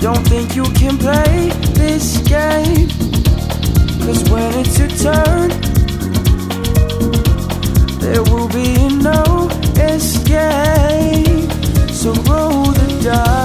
Don't think you can play this game. Cause when it's your turn, there will be no escape. So roll the dice.